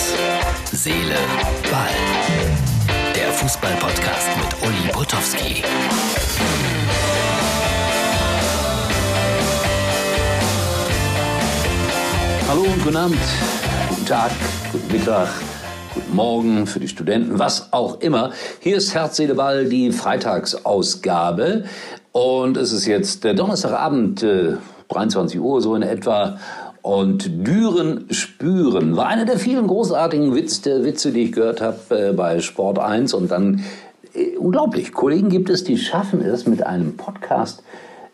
Herz, Seele, Ball. Der Fußball-Podcast mit Uli Potowski. Hallo und guten Abend, guten Tag, guten Mittag, guten Morgen für die Studenten, was auch immer. Hier ist Herz, Seele, Ball, die Freitagsausgabe. Und es ist jetzt der Donnerstagabend, äh, 23 Uhr so in etwa. Und Düren spüren war einer der vielen großartigen Witz, Witze, die ich gehört habe äh, bei Sport 1. Und dann, äh, unglaublich, Kollegen gibt es, die schaffen es mit einem Podcast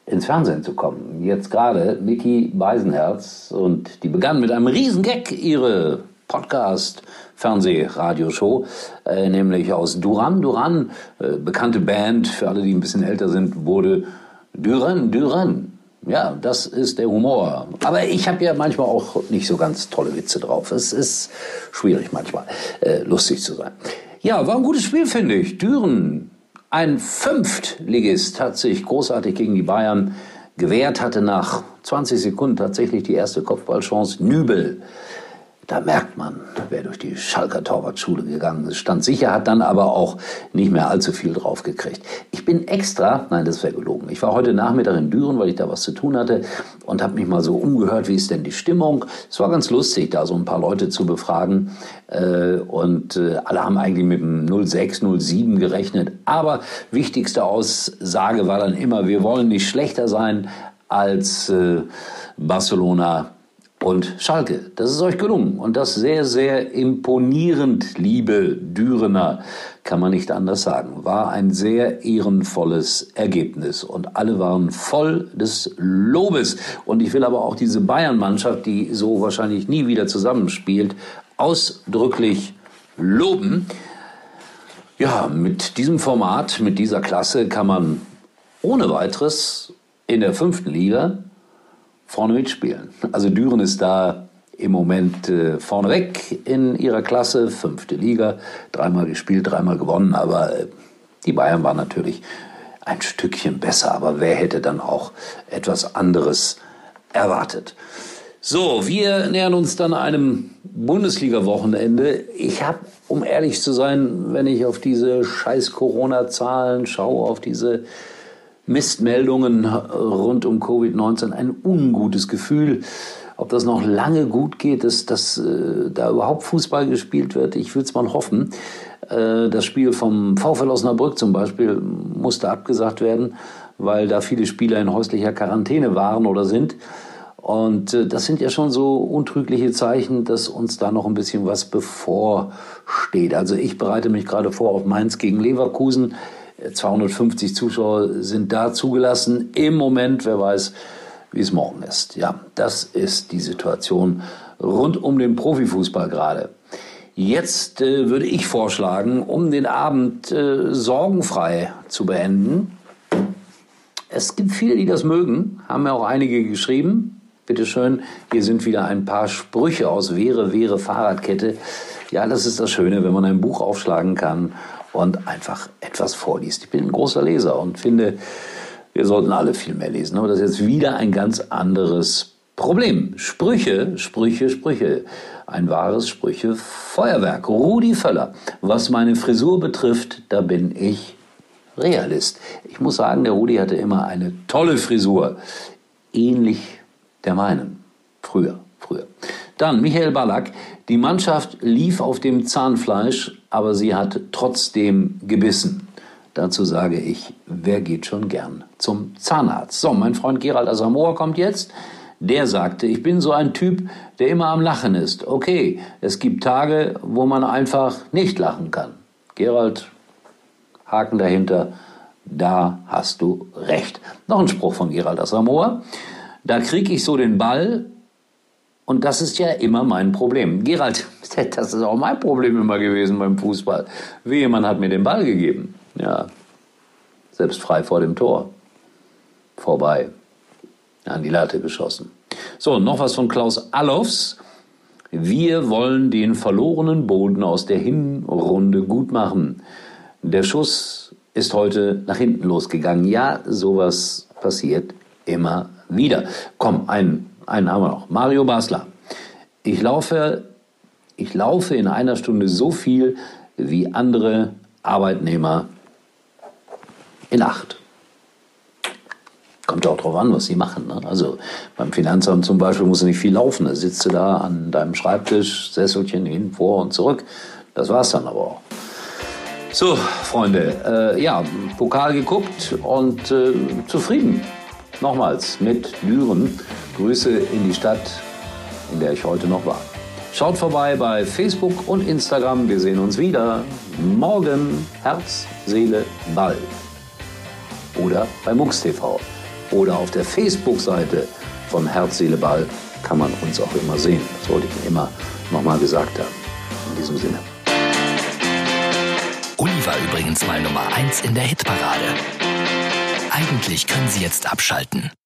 ins Fernsehen zu kommen. Jetzt gerade Niki Beisenherz und die begann mit einem Riesengag ihre Podcast, Fernseh, Radioshow, äh, nämlich aus Duran Duran, äh, bekannte Band, für alle, die ein bisschen älter sind, wurde Duran Duran. Ja, das ist der Humor. Aber ich habe ja manchmal auch nicht so ganz tolle Witze drauf. Es ist schwierig manchmal, äh, lustig zu sein. Ja, war ein gutes Spiel, finde ich. Düren, ein Fünftligist, hat sich großartig gegen die Bayern gewehrt, hatte nach 20 Sekunden tatsächlich die erste Kopfballchance. Nübel da merkt man, wer durch die Schalker Torwartschule gegangen ist. Stand sicher, hat dann aber auch nicht mehr allzu viel drauf gekriegt. Ich bin extra, nein, das wäre gelogen. Ich war heute Nachmittag in Düren, weil ich da was zu tun hatte und habe mich mal so umgehört, wie ist denn die Stimmung. Es war ganz lustig, da so ein paar Leute zu befragen. Äh, und äh, alle haben eigentlich mit dem 06, 07 gerechnet. Aber wichtigste Aussage war dann immer, wir wollen nicht schlechter sein als äh, Barcelona und Schalke. Das ist euch gelungen und das sehr, sehr imponierend, liebe Dürener, kann man nicht anders sagen. War ein sehr ehrenvolles Ergebnis und alle waren voll des Lobes. Und ich will aber auch diese Bayern-Mannschaft, die so wahrscheinlich nie wieder zusammenspielt, ausdrücklich loben. Ja, mit diesem Format, mit dieser Klasse kann man ohne weiteres in der fünften Liga vorne mitspielen. Also Düren ist da im Moment äh, vorneweg in ihrer Klasse, fünfte Liga, dreimal gespielt, dreimal gewonnen, aber äh, die Bayern waren natürlich ein Stückchen besser, aber wer hätte dann auch etwas anderes erwartet? So, wir nähern uns dann einem Bundesliga-Wochenende. Ich habe, um ehrlich zu sein, wenn ich auf diese scheiß Corona-Zahlen schaue, auf diese Mistmeldungen rund um Covid-19 ein ungutes Gefühl. Ob das noch lange gut geht, dass, dass äh, da überhaupt Fußball gespielt wird, ich will es mal hoffen. Äh, das Spiel vom VfL Osnabrück zum Beispiel musste abgesagt werden, weil da viele Spieler in häuslicher Quarantäne waren oder sind. Und äh, das sind ja schon so untrügliche Zeichen, dass uns da noch ein bisschen was bevorsteht. Also ich bereite mich gerade vor auf Mainz gegen Leverkusen. 250 Zuschauer sind da zugelassen. Im Moment, wer weiß, wie es morgen ist. Ja, das ist die Situation rund um den Profifußball gerade. Jetzt äh, würde ich vorschlagen, um den Abend äh, sorgenfrei zu beenden. Es gibt viele, die das mögen, haben mir auch einige geschrieben. Bitte schön, hier sind wieder ein paar Sprüche aus Wehre, Wehre, Fahrradkette. Ja, das ist das Schöne, wenn man ein Buch aufschlagen kann und einfach etwas vorliest. Ich bin ein großer Leser und finde, wir sollten alle viel mehr lesen. Aber das ist jetzt wieder ein ganz anderes Problem. Sprüche, Sprüche, Sprüche. Ein wahres Sprüche-Feuerwerk. Rudi Völler. Was meine Frisur betrifft, da bin ich Realist. Ich muss sagen, der Rudi hatte immer eine tolle Frisur. Ähnlich der meinen. Früher, früher. Dann Michael Ballack. Die Mannschaft lief auf dem Zahnfleisch, aber sie hat trotzdem gebissen. Dazu sage ich, wer geht schon gern zum Zahnarzt? So, mein Freund Gerald Asamoah kommt jetzt. Der sagte, ich bin so ein Typ, der immer am Lachen ist. Okay, es gibt Tage, wo man einfach nicht lachen kann. Gerald, Haken dahinter, da hast du recht. Noch ein Spruch von Gerald Asamoah. Da kriege ich so den Ball und das ist ja immer mein Problem. Gerald, das ist auch mein Problem immer gewesen beim Fußball. Wie jemand hat mir den Ball gegeben. Ja, selbst frei vor dem Tor. Vorbei. An die Latte geschossen. So, noch was von Klaus Allofs. Wir wollen den verlorenen Boden aus der Hinrunde gut machen. Der Schuss ist heute nach hinten losgegangen. Ja, sowas passiert immer wieder. Komm, ein einen haben wir noch. Mario Basler. Ich laufe Ich laufe in einer Stunde so viel wie andere Arbeitnehmer in acht. Kommt ja auch drauf an, was sie machen. Ne? Also beim Finanzamt zum Beispiel musst du nicht viel laufen. Da sitzt du da an deinem Schreibtisch, Sesselchen hin, vor und zurück. Das war's dann aber auch. So, Freunde, äh, ja, Pokal geguckt und äh, zufrieden. Nochmals mit Düren. Grüße in die Stadt, in der ich heute noch war. Schaut vorbei bei Facebook und Instagram. Wir sehen uns wieder morgen. Herz, Seele, Ball. Oder bei MUX TV. Oder auf der Facebook-Seite von Herz, Seele, Ball kann man uns auch immer sehen. Das wollte ich immer nochmal gesagt haben. In diesem Sinne. Uli war übrigens mal Nummer 1 in der Hitparade. Eigentlich können Sie jetzt abschalten.